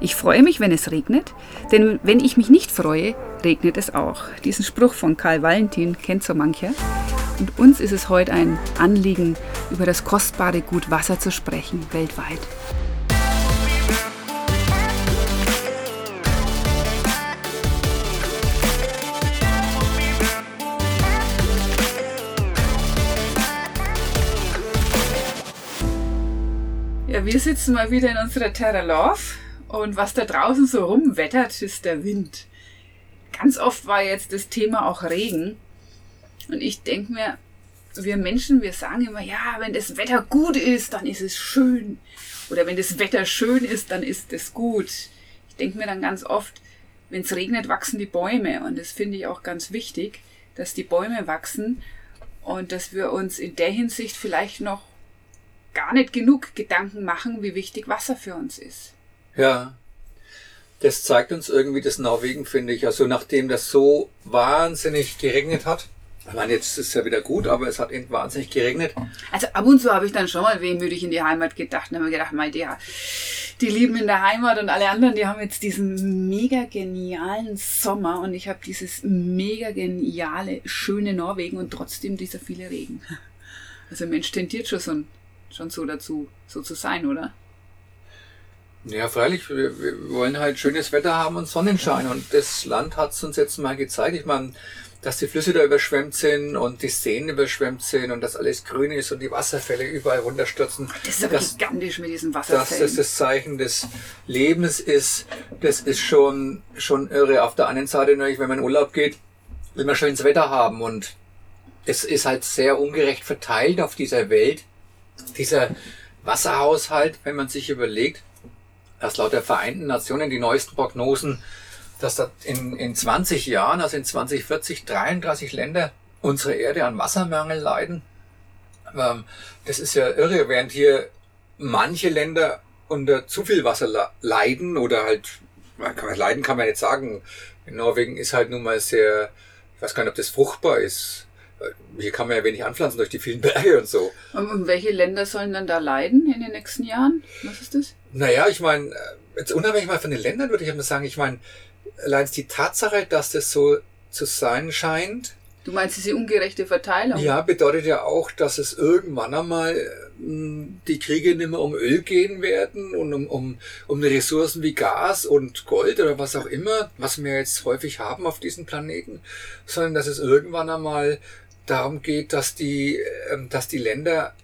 Ich freue mich, wenn es regnet, denn wenn ich mich nicht freue, regnet es auch. Diesen Spruch von Karl Valentin kennt so mancher. Und uns ist es heute ein Anliegen, über das kostbare Gut Wasser zu sprechen, weltweit. Ja, wir sitzen mal wieder in unserer Terra Love und was da draußen so rumwettert, ist der Wind. Ganz oft war jetzt das Thema auch Regen und ich denke mir, wir Menschen, wir sagen immer, ja, wenn das Wetter gut ist, dann ist es schön. Oder wenn das Wetter schön ist, dann ist es gut. Ich denke mir dann ganz oft, wenn es regnet, wachsen die Bäume. Und das finde ich auch ganz wichtig, dass die Bäume wachsen und dass wir uns in der Hinsicht vielleicht noch gar nicht genug Gedanken machen, wie wichtig Wasser für uns ist. Ja, das zeigt uns irgendwie das Norwegen, finde ich. Also nachdem das so wahnsinnig geregnet hat, ich meine, jetzt ist es ja wieder gut, aber es hat eben wahnsinnig geregnet. Also ab und zu habe ich dann schon mal wehmütig in die Heimat gedacht und habe mir gedacht, mein, die, die lieben in der Heimat und alle anderen, die haben jetzt diesen mega genialen Sommer und ich habe dieses mega geniale, schöne Norwegen und trotzdem dieser viele Regen. Also Mensch tendiert schon so schon so dazu, so zu sein, oder? Ja, freilich, wir, wir wollen halt schönes Wetter haben und Sonnenschein und das Land hat es uns jetzt mal gezeigt. Ich meine, dass die Flüsse da überschwemmt sind und die Seen überschwemmt sind und dass alles grün ist und die Wasserfälle überall runterstürzen. Das ist aber dass, gigantisch mit diesen Wasserfällen. Dass das das Zeichen des Lebens ist, das ist schon, schon irre. Auf der anderen Seite natürlich, wenn man in Urlaub geht, will man schönes Wetter haben und es ist halt sehr ungerecht verteilt auf dieser Welt dieser Wasserhaushalt, wenn man sich überlegt, dass laut der Vereinten Nationen die neuesten Prognosen, dass da in, in 20 Jahren, also in 2040, 33 Länder unserer Erde an Wassermangel leiden. Ähm, das ist ja irre, während hier manche Länder unter zu viel Wasser leiden oder halt, leiden kann man jetzt sagen. In Norwegen ist halt nun mal sehr, ich weiß gar nicht, ob das fruchtbar ist hier kann man ja wenig anpflanzen durch die vielen Berge und so. Und welche Länder sollen dann da leiden in den nächsten Jahren? Was ist das? Naja, ich meine, äh, jetzt unabhängig mal von den Ländern würde ich mal sagen, ich meine, allein die Tatsache, dass das so zu sein scheint. Du meinst diese ungerechte Verteilung? Ja, bedeutet ja auch, dass es irgendwann einmal hm, die Kriege nicht mehr um Öl gehen werden und um, um, um Ressourcen wie Gas und Gold oder was auch immer, was wir jetzt häufig haben auf diesem Planeten, sondern dass es irgendwann einmal darum geht, dass die, ähm, dass die Länder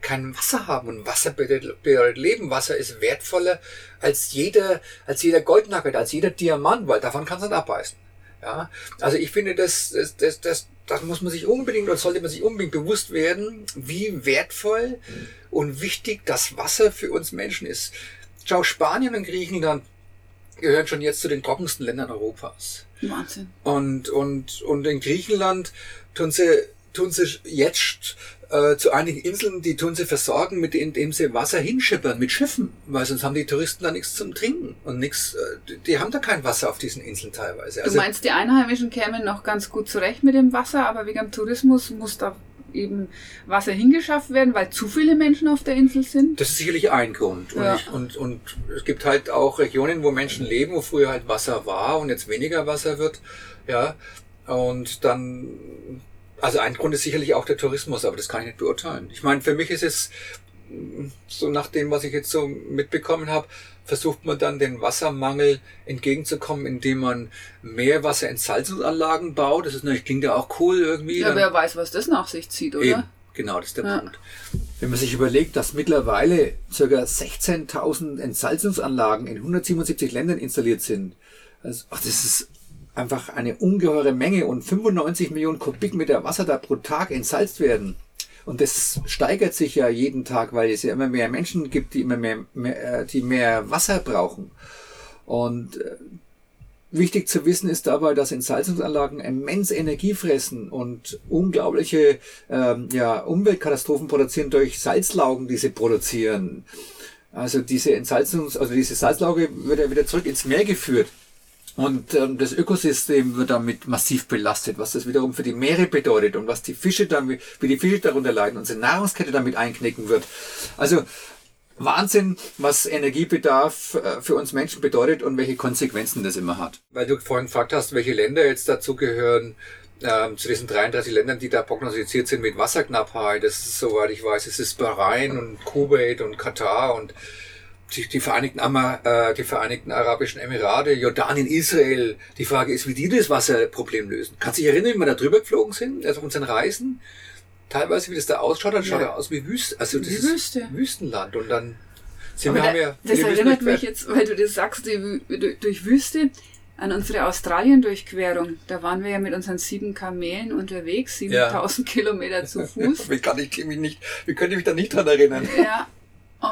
kein Wasser haben und Wasser bedeutet, Leben. Wasser ist wertvoller als jeder, als jeder Goldnugget, als jeder Diamant, weil davon kannst du nicht abbeißen. Ja, also ich finde, das, das, das, das, das muss man sich unbedingt oder sollte man sich unbedingt bewusst werden, wie wertvoll und wichtig das Wasser für uns Menschen ist. Schau, Spanien und Griechenland gehören schon jetzt zu den trockensten Ländern Europas. Wahnsinn. Und, und, und in Griechenland tun sie, tun sie jetzt äh, zu einigen Inseln, die tun sie versorgen, mit indem sie Wasser hinschippern mit Schiffen, weil sonst haben die Touristen da nichts zum Trinken und nichts, äh, die haben da kein Wasser auf diesen Inseln teilweise. Also, du meinst, die Einheimischen kämen noch ganz gut zurecht mit dem Wasser, aber wegen dem Tourismus muss da eben Wasser hingeschafft werden, weil zu viele Menschen auf der Insel sind? Das ist sicherlich ein Grund. Und, ja. ich, und, und es gibt halt auch Regionen, wo Menschen leben, wo früher halt Wasser war und jetzt weniger Wasser wird. Ja. Und dann, also ein Grund ist sicherlich auch der Tourismus, aber das kann ich nicht beurteilen. Ich meine, für mich ist es so nach dem, was ich jetzt so mitbekommen habe, versucht man dann den Wassermangel entgegenzukommen, indem man Meerwasserentsalzungsanlagen baut. Das ist natürlich, klingt ja auch cool irgendwie. Ja, wer weiß, was das nach sich zieht, oder? Eben. Genau, das ist der ja. Punkt. Wenn man sich überlegt, dass mittlerweile ca. 16.000 Entsalzungsanlagen in 177 Ländern installiert sind, also, ach, das ist einfach eine ungeheure Menge und 95 Millionen Kubikmeter Wasser da pro Tag entsalzt werden. Und das steigert sich ja jeden Tag, weil es ja immer mehr Menschen gibt, die immer mehr, mehr äh, die mehr Wasser brauchen. Und äh, wichtig zu wissen ist dabei, dass Entsalzungsanlagen immens Energie fressen und unglaubliche ähm, ja, Umweltkatastrophen produzieren durch Salzlaugen, die sie produzieren. Also diese Entsalzungs, also diese Salzlauge wird ja wieder zurück ins Meer geführt. Und ähm, das Ökosystem wird damit massiv belastet, was das wiederum für die Meere bedeutet und was die Fische dann, wie die Fische darunter leiden, unsere Nahrungskette damit einknicken wird. Also Wahnsinn, was Energiebedarf äh, für uns Menschen bedeutet und welche Konsequenzen das immer hat. Weil du vorhin gefragt hast, welche Länder jetzt dazugehören, ähm, zu diesen 33 Ländern, die da prognostiziert sind mit Wasserknappheit. Das ist, soweit ich weiß, es ist Bahrain und Kuwait und Katar und die, die, Vereinigten, äh, die Vereinigten Arabischen Emirate, Jordanien, Israel. Die Frage ist, wie die das Wasserproblem lösen. Kannst du dich erinnern, wie wir da drüber geflogen sind, also auf unseren Reisen? Teilweise, wie das da ausschaut, dann schaut ja. er aus wie Wüste, also das wie Wüste. Wüstenland. Und dann sind wir, haben ja Das erinnert mich jetzt, weil du das sagst, durch Wüste an unsere Australien-Durchquerung. Da waren wir ja mit unseren sieben Kamelen unterwegs, 7000 ja. Kilometer zu Fuß. wie kann ich mich nicht, wie könnte ich mich da nicht dran erinnern? Ja,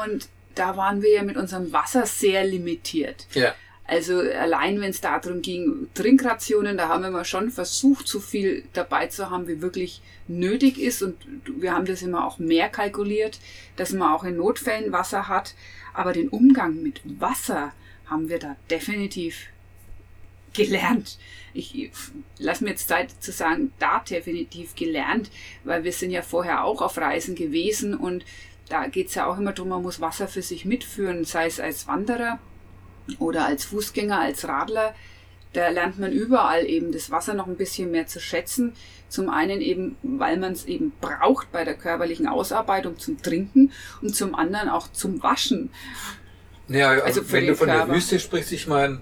und da waren wir ja mit unserem Wasser sehr limitiert. Ja. Also allein wenn es darum ging, Trinkrationen, da haben wir mal schon versucht, so viel dabei zu haben, wie wirklich nötig ist. Und wir haben das immer auch mehr kalkuliert, dass man auch in Notfällen Wasser hat. Aber den Umgang mit Wasser haben wir da definitiv gelernt. Ich lasse mir jetzt Zeit zu sagen, da definitiv gelernt, weil wir sind ja vorher auch auf Reisen gewesen und da geht es ja auch immer darum, man muss Wasser für sich mitführen, sei es als Wanderer oder als Fußgänger, als Radler. Da lernt man überall eben das Wasser noch ein bisschen mehr zu schätzen. Zum einen eben, weil man es eben braucht bei der körperlichen Ausarbeitung zum Trinken und zum anderen auch zum Waschen. Ja, also wenn du von Körper. der Wüste sprichst, ich meine,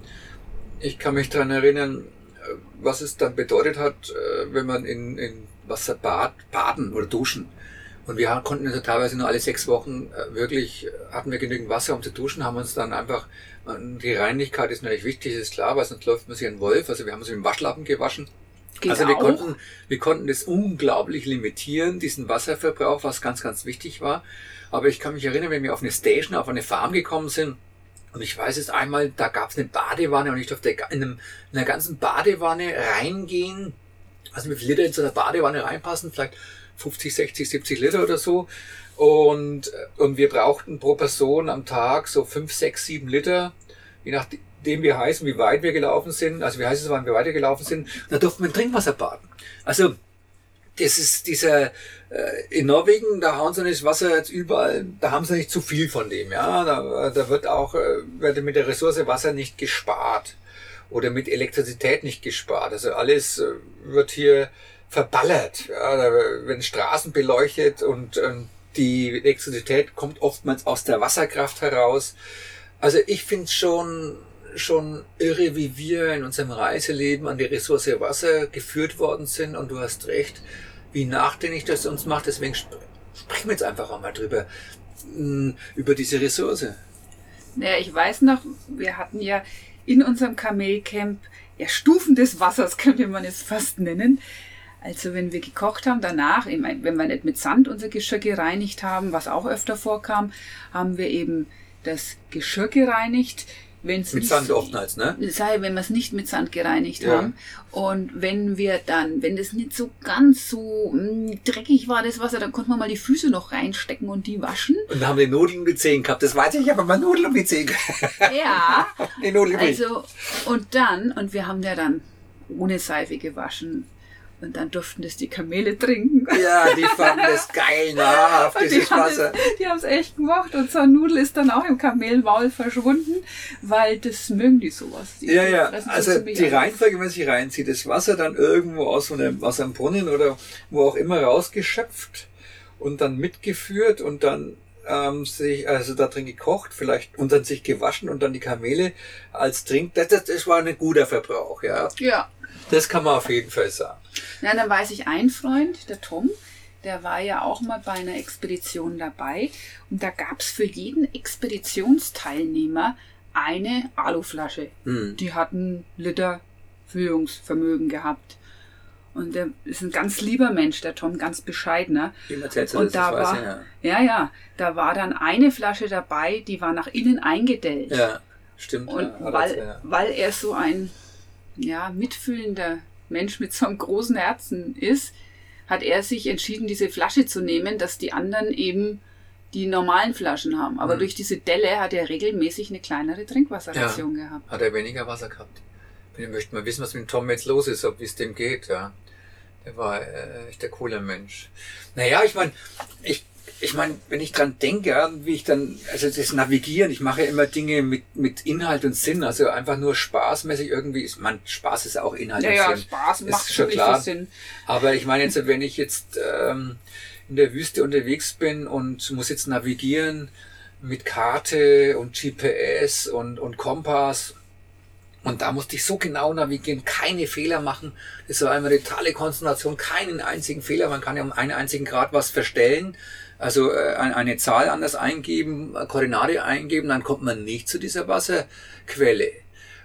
ich kann mich daran erinnern, was es dann bedeutet hat, äh, wenn man in, in Wasser bad, baden oder duschen. Und wir konnten also teilweise nur alle sechs Wochen äh, wirklich, äh, hatten wir genügend Wasser, um zu duschen, haben uns dann einfach, die Reinlichkeit ist natürlich wichtig, ist klar, weil sonst läuft man sich ein Wolf. Also wir haben uns mit dem Waschlappen gewaschen. Geht also wir auch. konnten, wir konnten das unglaublich limitieren, diesen Wasserverbrauch, was ganz, ganz wichtig war. Aber ich kann mich erinnern, wenn wir auf eine Station, auf eine Farm gekommen sind, und ich weiß es einmal, da gab es eine Badewanne und ich durfte in, einem, in einer ganzen Badewanne reingehen. Also wie viele Liter in so einer Badewanne reinpassen? Vielleicht 50, 60, 70 Liter oder so. Und, und wir brauchten pro Person am Tag so 5, 6, 7 Liter, je nachdem wie heiß und wie weit wir gelaufen sind, also wie heiß es war, wie wir weitergelaufen sind. Da durften wir in Trinkwasser baden. Also das ist dieser, äh, in Norwegen, da hauen sie nicht Wasser jetzt überall, da haben sie nicht zu viel von dem, ja. Da, da wird auch, äh, wird mit der Ressource Wasser nicht gespart. Oder mit Elektrizität nicht gespart. Also alles äh, wird hier verballert. Ja, da Straßen beleuchtet und ähm, die Elektrizität kommt oftmals aus der Wasserkraft heraus. Also ich finde es schon, schon irre, wie wir in unserem Reiseleben an die Ressource Wasser geführt worden sind. Und du hast recht, wie nachdenklich das uns macht. Deswegen sp sprechen wir jetzt einfach auch mal drüber, mh, über diese Ressource. Naja, ich weiß noch, wir hatten ja in unserem Kamelcamp ja, Stufen des Wassers, könnte man es fast nennen. Also wenn wir gekocht haben, danach, wenn wir nicht mit Sand unser Geschirr gereinigt haben, was auch öfter vorkam, haben wir eben das Geschirr gereinigt. Wenn's mit Sand oftmals, ne? Sei, wenn wir es nicht mit Sand gereinigt ja. haben. Und wenn wir dann, wenn das nicht so ganz so mh, hm, dreckig war, das Wasser, dann konnte man mal die Füße noch reinstecken und die waschen. Und dann haben wir Nudeln um die Zehen gehabt. Das weiß ich, aber mal Nudeln um die Zehen Ja. die Nudeln also, und dann, und wir haben ja dann ohne Seife gewaschen und dann durften das die Kamele trinken. Ja, die fanden das geil, nahrhaft, dieses die Wasser. Das, die haben es echt gemacht. Und so ein Nudel ist dann auch im Kamelmaul verschwunden, weil das mögen die sowas. Die ja, ja. Also die Reihenfolge, wenn man sich reinzieht, das Wasser dann irgendwo aus, so einem, aus einem Brunnen oder wo auch immer rausgeschöpft und dann mitgeführt und dann ähm, sich also da drin gekocht, vielleicht und dann sich gewaschen und dann die Kamele als Trink. Das, das, das war ein guter Verbrauch, ja. Ja. Das kann man auf jeden Fall sagen. Ja, dann weiß ich, ein Freund, der Tom, der war ja auch mal bei einer Expedition dabei. Und da gab es für jeden Expeditionsteilnehmer eine Aluflasche. Hm. Die hatten Liter Füllungsvermögen gehabt. Und der ist ein ganz lieber Mensch, der Tom, ganz bescheidener. Und und da war, ich, ja. ja, ja, da war dann eine Flasche dabei, die war nach innen eingedellt. Ja, stimmt. Und ja, weil, ja. weil er so ein ja, mitfühlender Mensch mit so einem großen Herzen ist, hat er sich entschieden, diese Flasche zu nehmen, dass die anderen eben die normalen Flaschen haben. Aber mhm. durch diese Delle hat er regelmäßig eine kleinere Trinkwasserration ja, gehabt. Hat er weniger Wasser gehabt. Ich möchte mal wissen, was mit Tom jetzt los ist, ob es dem geht, ja. Der war äh, echt der coole Mensch. Naja, ich meine, ich, ich meine, wenn ich dran denke, wie ich dann, also das Navigieren, ich mache immer Dinge mit, mit Inhalt und Sinn, also einfach nur spaßmäßig irgendwie, ist, man, Spaß ist auch Inhalt ja, und ja, Sinn. Spaß ist macht schon klar. Sinn. Aber ich meine jetzt, wenn ich jetzt ähm, in der Wüste unterwegs bin und muss jetzt navigieren mit Karte und GPS und, und Kompass, und da musste ich so genau navigieren, keine Fehler machen. Das war eine totale Konzentration, keinen einzigen Fehler. Man kann ja um einen einzigen Grad was verstellen. Also äh, eine Zahl anders eingeben, Koordinate eingeben, dann kommt man nicht zu dieser Wasserquelle.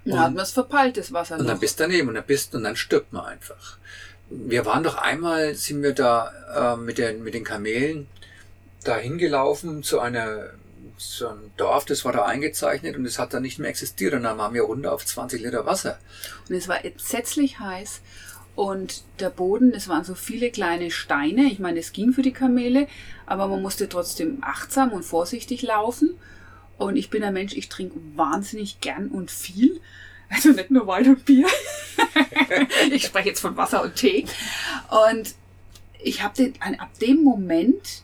Dann hat man es verpeilt, das Wasser Und dann noch. bist du daneben und dann bist und dann stirbt man einfach. Wir waren doch einmal, sind wir da äh, mit, den, mit den Kamelen da hingelaufen zu einer so ein Dorf, das war da eingezeichnet und es hat dann nicht mehr existiert und dann waren wir runter auf 20 Liter Wasser. Und es war entsetzlich heiß. Und der Boden, es waren so viele kleine Steine. Ich meine, es ging für die Kamele, aber man musste trotzdem achtsam und vorsichtig laufen. Und ich bin ein Mensch, ich trinke wahnsinnig gern und viel. Also nicht nur Wein und Bier. ich spreche jetzt von Wasser und Tee. Und ich habe den, ab dem Moment,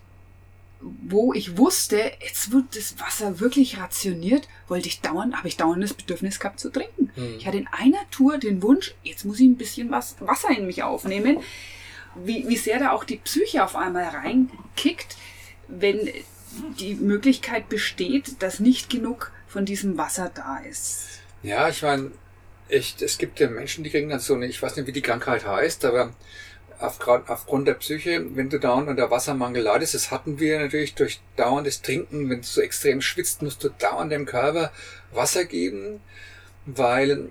wo ich wusste, jetzt wird das Wasser wirklich rationiert, wollte ich dauernd, habe ich dauernd das Bedürfnis gehabt zu trinken. Hm. Ich hatte in einer Tour den Wunsch, jetzt muss ich ein bisschen was Wasser in mich aufnehmen. Wie, wie sehr da auch die Psyche auf einmal reinkickt, wenn die Möglichkeit besteht, dass nicht genug von diesem Wasser da ist. Ja, ich meine, es gibt ja Menschen, die kriegen dann so eine, ich weiß nicht, wie die Krankheit heißt, aber aufgrund, der Psyche, wenn du dauernd unter Wassermangel leidest, das hatten wir natürlich durch dauerndes Trinken, wenn du so extrem schwitzt, musst du dauernd dem Körper Wasser geben, weil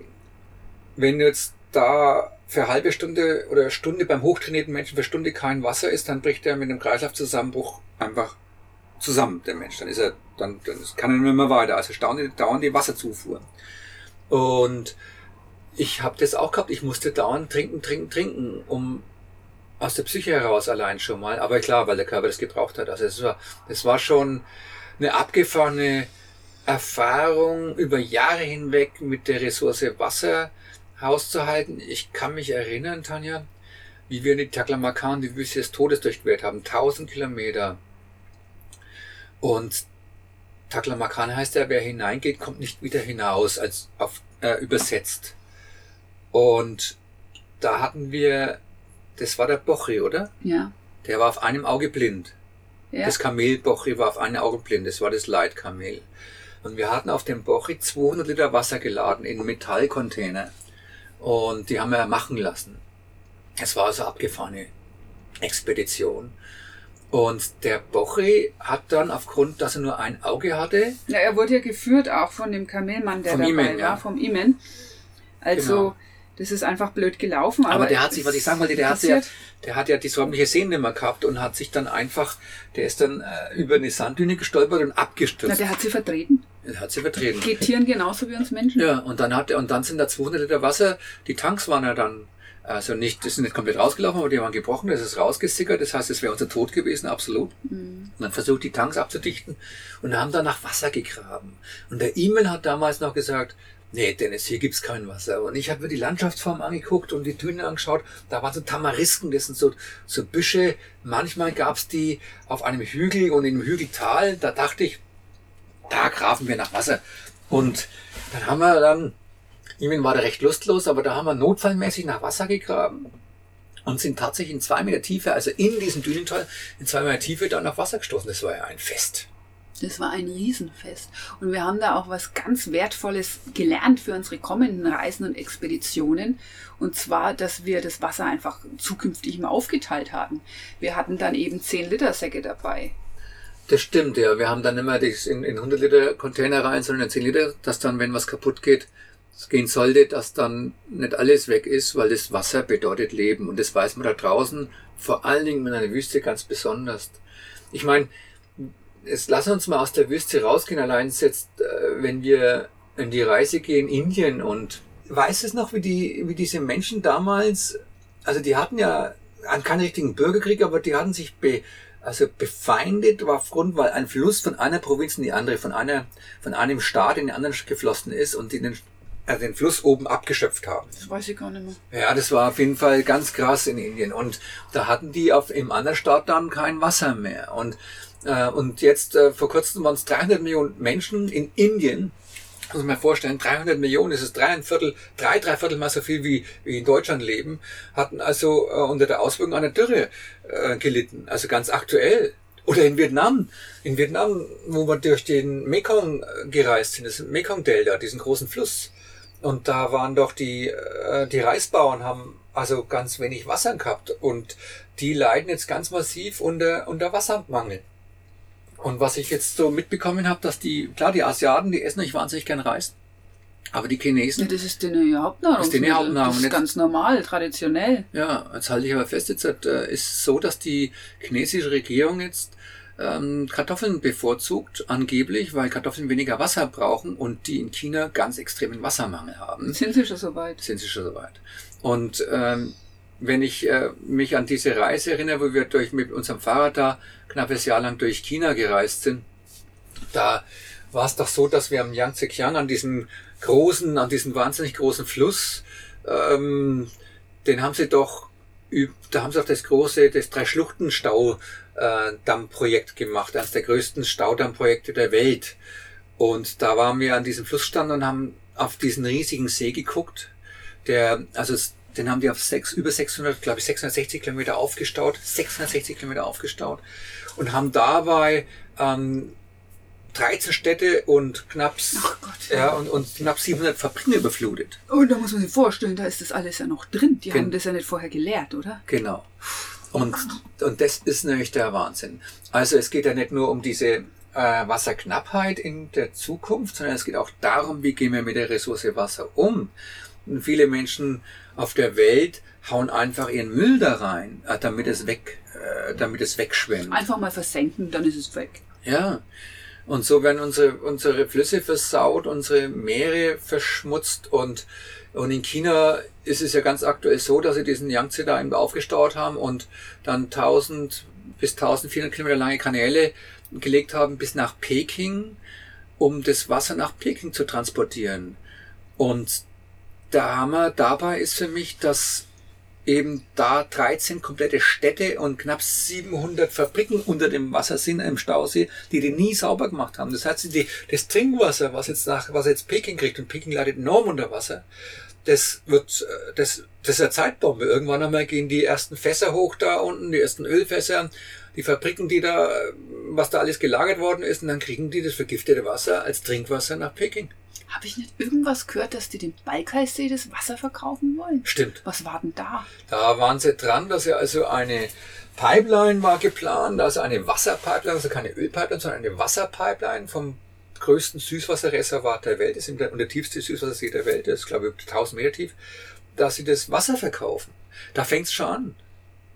wenn du jetzt da für halbe Stunde oder Stunde beim hochtrainierten Menschen für Stunde kein Wasser ist, dann bricht er mit einem Kreislaufzusammenbruch einfach zusammen, der Mensch. Dann ist er, dann, dann kann er nicht mehr weiter. Also dauernd, dauernd die Wasserzufuhr. Und ich habe das auch gehabt. Ich musste dauernd trinken, trinken, trinken, um aus der Psyche heraus allein schon mal. Aber klar, weil der Körper das gebraucht hat. Also es war, das war schon eine abgefahrene Erfahrung über Jahre hinweg mit der Ressource Wasser hauszuhalten. Ich kann mich erinnern, Tanja, wie wir in die Taklamakan die Wüste des Todes durchquert haben. 1000 Kilometer. Und Taklamakan heißt ja, wer hineingeht, kommt nicht wieder hinaus, als auf, äh, übersetzt. Und da hatten wir, das war der Bochi, oder? Ja. Der war auf einem Auge blind. ja. Das Kamel Bochi war auf einem Auge blind. Das war das Leitkamel. Und wir hatten auf dem Bochi 200 Liter Wasser geladen in Metallcontainer. Und die haben wir machen lassen. Es war also abgefahrene Expedition. Und der Bochi hat dann aufgrund, dass er nur ein Auge hatte, Ja, er wurde ja geführt auch von dem Kamelmann, der dabei Imen, war, ja. vom Imen. Also, Genau. Das ist einfach blöd gelaufen. Aber, Aber der hat sich, was ich sagen wollte, der hat ja, der hat ja die säumliche Sehne mehr gehabt und hat sich dann einfach, der ist dann äh, über eine Sanddüne gestolpert und Na, abgestürzt. der hat sie vertreten. Er hat sie vertreten. Geht Tieren genauso wie uns Menschen. Ja, und dann hat er, und dann sind da 200 Liter Wasser, die Tanks waren ja dann, also nicht, das sind nicht komplett rausgelaufen, aber die waren gebrochen, das ist rausgesickert, das heißt, es wäre unser Tod gewesen, absolut. Mhm. Und dann versucht, die Tanks abzudichten und haben dann nach Wasser gegraben. Und der E-Mail hat damals noch gesagt, nee, Dennis, hier gibt's kein Wasser. Und ich habe mir die Landschaftsform angeguckt und die Dünen angeschaut. Da waren so Tamarisken, das sind so, so Büsche. Manchmal gab's die auf einem Hügel und in einem Hügeltal. Da dachte ich, da graben wir nach Wasser. Und dann haben wir dann, Imin war da recht lustlos, aber da haben wir notfallmäßig nach Wasser gegraben und sind tatsächlich in zwei Meter Tiefe, also in diesem Dünental, in zwei Meter Tiefe dann auf Wasser gestoßen. Das war ja ein Fest. Das war ein Riesenfest. Und wir haben da auch was ganz Wertvolles gelernt für unsere kommenden Reisen und Expeditionen. Und zwar, dass wir das Wasser einfach zukünftig immer aufgeteilt haben. Wir hatten dann eben 10 Liter Säcke dabei. Das stimmt, ja. Wir haben dann immer das in, in 100 Liter Container rein, sondern in 10 Liter, dass dann, wenn was kaputt geht, gehen sollte, dass dann nicht alles weg ist, weil das Wasser bedeutet Leben. Und das weiß man da draußen, vor allen Dingen in einer Wüste ganz besonders. Ich meine, jetzt lass uns mal aus der Wüste rausgehen, allein jetzt, äh, wenn wir in die Reise gehen, Indien und weißt es noch, wie die, wie diese Menschen damals, also die hatten ja keinen richtigen Bürgerkrieg, aber die hatten sich be, also befeindet war aufgrund, weil ein Fluss von einer Provinz in die andere, von einer, von einem Staat in den anderen geflossen ist und in den äh, den Fluss oben abgeschöpft haben. Das weiß ich gar nicht mehr. Ja, das war auf jeden Fall ganz krass in Indien. Und da hatten die auf, im anderen Staat dann kein Wasser mehr. Und, äh, und jetzt äh, vor kurzem waren es 300 Millionen Menschen in Indien, muss man vorstellen, 300 Millionen, ist drei, ein Viertel, drei, drei Viertel mal so viel wie, wie in Deutschland leben, hatten also äh, unter der Auswirkung einer Dürre gelitten. Also ganz aktuell. Oder in Vietnam. In Vietnam, wo wir durch den Mekong gereist sind, das Mekong-Delta, diesen großen Fluss. Und da waren doch die, die Reisbauern haben also ganz wenig Wasser gehabt. Und die leiden jetzt ganz massiv unter, unter Wassermangel. Und was ich jetzt so mitbekommen habe, dass die, klar, die Asiaten, die essen nicht wahnsinnig gern Reis. Aber die Chinesen. Ja, das ist dene Hauptnahrung. Das ist dene Hauptnahrung. Das ist ganz normal, traditionell. Ja, jetzt halte ich aber fest, jetzt äh, ist so, dass die chinesische Regierung jetzt ähm, Kartoffeln bevorzugt, angeblich, weil Kartoffeln weniger Wasser brauchen und die in China ganz extremen Wassermangel haben. Sind sie schon soweit? Sind sie schon soweit. Und ähm, wenn ich äh, mich an diese Reise erinnere, wo wir durch mit unserem Fahrrad da knappes Jahr lang durch China gereist sind, da war es doch so, dass wir am Yangtze-Kiang an diesem großen, an diesem wahnsinnig großen Fluss, ähm, den haben sie doch, da haben sie auch das große, das Drei-Schluchten-Staudamm-Projekt gemacht, eines der größten Staudammprojekte der Welt. Und da waren wir an diesem Flussstand und haben auf diesen riesigen See geguckt, der, also den haben die auf sechs, über 600, glaube ich, 660 Kilometer aufgestaut, 660 Kilometer aufgestaut und haben dabei ähm, 13 Städte und knapp, Gott. ja, und, und knapp 700 Fabriken überflutet. Und da muss man sich vorstellen, da ist das alles ja noch drin. Die Gen- haben das ja nicht vorher gelehrt, oder? Genau. Und, und das ist nämlich der Wahnsinn. Also es geht ja nicht nur um diese äh, Wasserknappheit in der Zukunft, sondern es geht auch darum, wie gehen wir mit der Ressource Wasser um. Viele Menschen auf der Welt hauen einfach ihren Müll da rein, äh, damit es weg, äh, damit es wegschwemmt. Einfach mal versenken, dann ist es weg. Ja. Und so werden unsere, unsere Flüsse versaut, unsere Meere verschmutzt und, und in China ist es ja ganz aktuell so, dass sie diesen Yangtze da eben aufgestaut haben und dann 1000 bis 1400 Kilometer lange Kanäle gelegt haben bis nach Peking, um das Wasser nach Peking zu transportieren. Und der Hammer dabei ist für mich, dass eben da 13 komplette Städte und knapp 700 Fabriken unter dem Wasser sind im Stausee, die die nie sauber gemacht haben. Das heißt, die, das Trinkwasser, was jetzt nach, was jetzt Peking kriegt, und Peking leidet enorm unter Wasser, das wird, äh, das, das ist eine Zeitbombe. Irgendwann einmal gehen die ersten Fässer hoch da unten, die ersten Ölfässer, die Fabriken, die da, äh, was da alles gelagert worden ist, und dann kriegen die das vergiftete Wasser als Trinkwasser nach Peking. Habe ich nicht irgendwas gehört, dass die dem Balkaisee das Wasser verkaufen wollen? Stimmt. Was war denn da? Da waren sie dran, dass ja also eine Pipeline war geplant, also eine Wasserpipeline, also keine Ölpipeline, sondern eine Wasserpipeline vom größten Süßwasserreservat der Welt, das ist und der tiefste Süßwassersee der Welt, das ist glaube ich 1000 Meter tief, dass sie das Wasser verkaufen. Da fängt's schon an.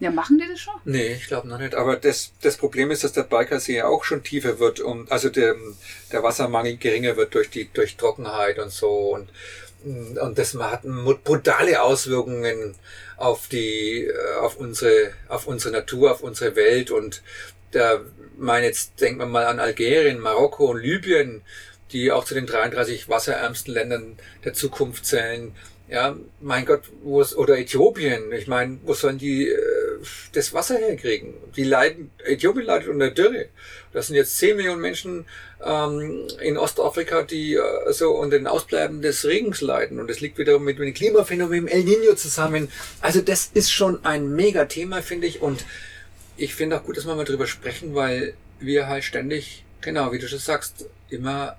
Ja, machen die das schon? Nee, ich glaube noch nicht. Aber das, das Problem ist, dass der Balkersee auch schon tiefer wird und also der, der Wassermangel geringer wird durch die durch Trockenheit und so und und das hat brutale Auswirkungen auf die auf unsere auf unsere Natur, auf unsere Welt und da meine jetzt denkt man mal an Algerien, Marokko und Libyen, die auch zu den 33 wasserärmsten Ländern der Zukunft zählen. Ja, mein Gott, wo ist, oder Äthiopien, ich meine, wo sollen die äh, das Wasser herkriegen? Die leiden, Äthiopien leidet unter Dürre. Das sind jetzt 10 Millionen Menschen ähm, in Ostafrika, die äh, so unter den Ausbleiben des Regens leiden. Und das liegt wiederum mit dem Klimaphänomen El Nino zusammen. Also das ist schon ein Mega-Thema, finde ich. Und ich finde auch gut, dass wir mal drüber sprechen, weil wir halt ständig, genau, wie du schon sagst, immer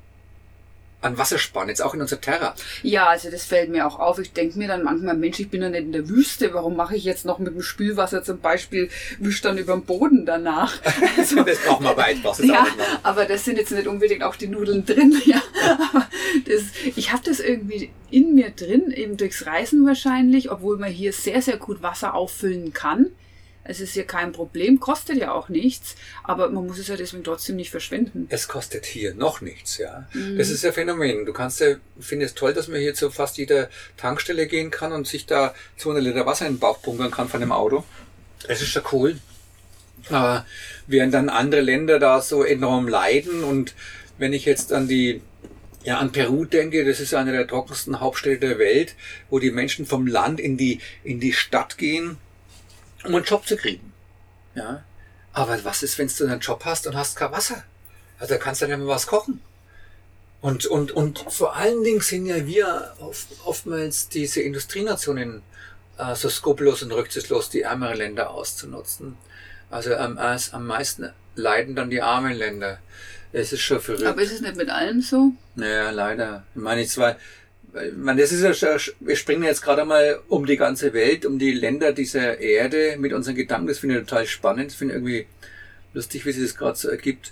an Wasser sparen, jetzt auch in unserer Terra. Ja, also das fällt mir auch auf. Ich denke mir dann manchmal, Mensch, ich bin ja nicht in der Wüste. Warum mache ich jetzt noch mit dem Spülwasser zum Beispiel, wisch dann über den Boden danach? Also, das brauchen wir bei Eidbach, das ja, aber das sind jetzt nicht unbedingt auch die Nudeln drin. Ja, aber das, ich habe das irgendwie in mir drin, eben durchs Reisen wahrscheinlich, obwohl man hier sehr, sehr gut Wasser auffüllen kann. Es ist ja kein Problem, kostet ja auch nichts, aber man muss es ja deswegen trotzdem nicht verschwenden. Es kostet hier noch nichts, ja. Das ist ja Phänomen. Du kannst ja, ich finde es toll, dass man hier zu fast jeder Tankstelle gehen kann und sich da 200 Liter Wasser in den Bauch bunkern kann von dem Auto. Das ist ja cool. Aber während dann andere Länder da so enorm leiden und wenn ich jetzt an die ja, an Peru denke, das ist eine der trockensten Hauptstädte der Welt, wo die Menschen vom Land in die, in die Stadt gehen, um einen Job zu kriegen. Ja. Aber was ist, wenn du einen Job hast und hast kein Wasser? Also da kannst du dann mal was kochen. Und, und, und vor allen Dingen sind ja wir oft, oftmals diese Industrienationen äh, so skrupellos und rücksichtslos, die ärmeren Länder auszunutzen. Also am, am meisten leiden dann die armen Länder. Es ist schon verrückt. Aber ist es nicht mit allem so? Naja, leider. Ich meine, ich zwar, meine, das ist ja, wir springen jetzt gerade mal um die ganze Welt, um die Länder dieser Erde mit unseren Gedanken. Das finde ich total spannend. Das finde ich irgendwie lustig, wie sich das gerade so ergibt.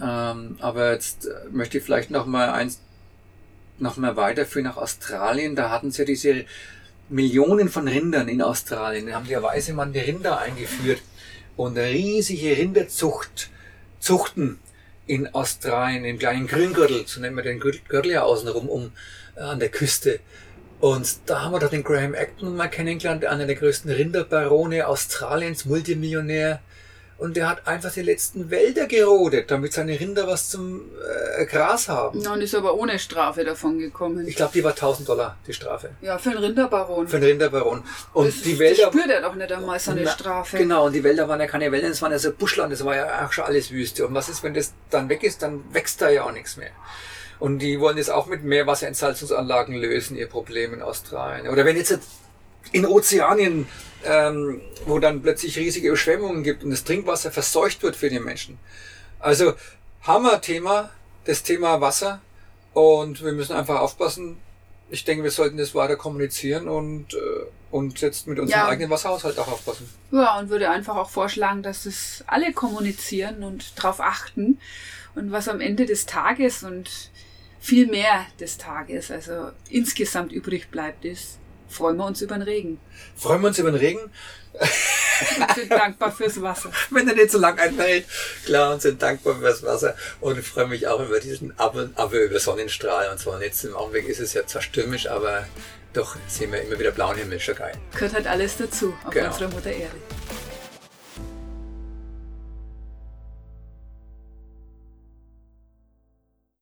Ähm, aber jetzt äh, möchte ich vielleicht noch mal eins, noch mal weiterführen nach Australien. Da hatten sie ja diese Millionen von Rindern in Australien. Da haben die ja Weisemann die Rinder eingeführt und riesige Rinderzucht, Zuchten in Australien, im kleinen Grüngürtel, so nennen wir den Gürtel ja außenrum um an der Küste. Und da haben wir doch den Graham Acton mal kennengelernt, einer der größten Rinderbarone Australiens, Multimillionär. Und der hat einfach die letzten Wälder gerodet, damit seine Rinder was zum äh, Gras haben. Ja, und ist aber ohne Strafe davon gekommen. Ich glaube, die war 1000 Dollar, die Strafe. Ja, für einen Rinderbaron. Für einen Rinderbaron. Und das, die Wälder. Das spürt er doch nicht einmal so eine Strafe. Genau, und die Wälder waren ja keine Wälder, das waren ja so Buschland, das war ja auch schon alles Wüste. Und was ist, wenn das dann weg ist, dann wächst da ja auch nichts mehr. Und die wollen jetzt auch mit Meerwasserentsalzungsanlagen lösen, ihr Problem in Australien. Oder wenn jetzt in Ozeanien ähm, wo dann plötzlich riesige Überschwemmungen gibt und das Trinkwasser verseucht wird für die Menschen. Also Hammer-Thema, das Thema Wasser und wir müssen einfach aufpassen. Ich denke, wir sollten das weiter kommunizieren und, äh, und jetzt mit unserem ja. eigenen Wasserhaushalt auch aufpassen. Ja, und würde einfach auch vorschlagen, dass es alle kommunizieren und darauf achten. Und was am Ende des Tages und viel mehr des Tages, also insgesamt übrig bleibt, ist, freuen wir uns über den Regen. Freuen wir uns über den Regen? und sind dankbar fürs Wasser. Wenn er nicht so lang einfällt, klar, und sind dankbar fürs Wasser. Und ich freue mich auch über diesen Ab und Ab über Sonnenstrahl. Und zwar jetzt im Augenblick ist es ja zwar stürmisch, aber doch sehen wir immer wieder blauen Himmel, schon geil. Gehört halt alles dazu auf genau. unserer Mutter Erde.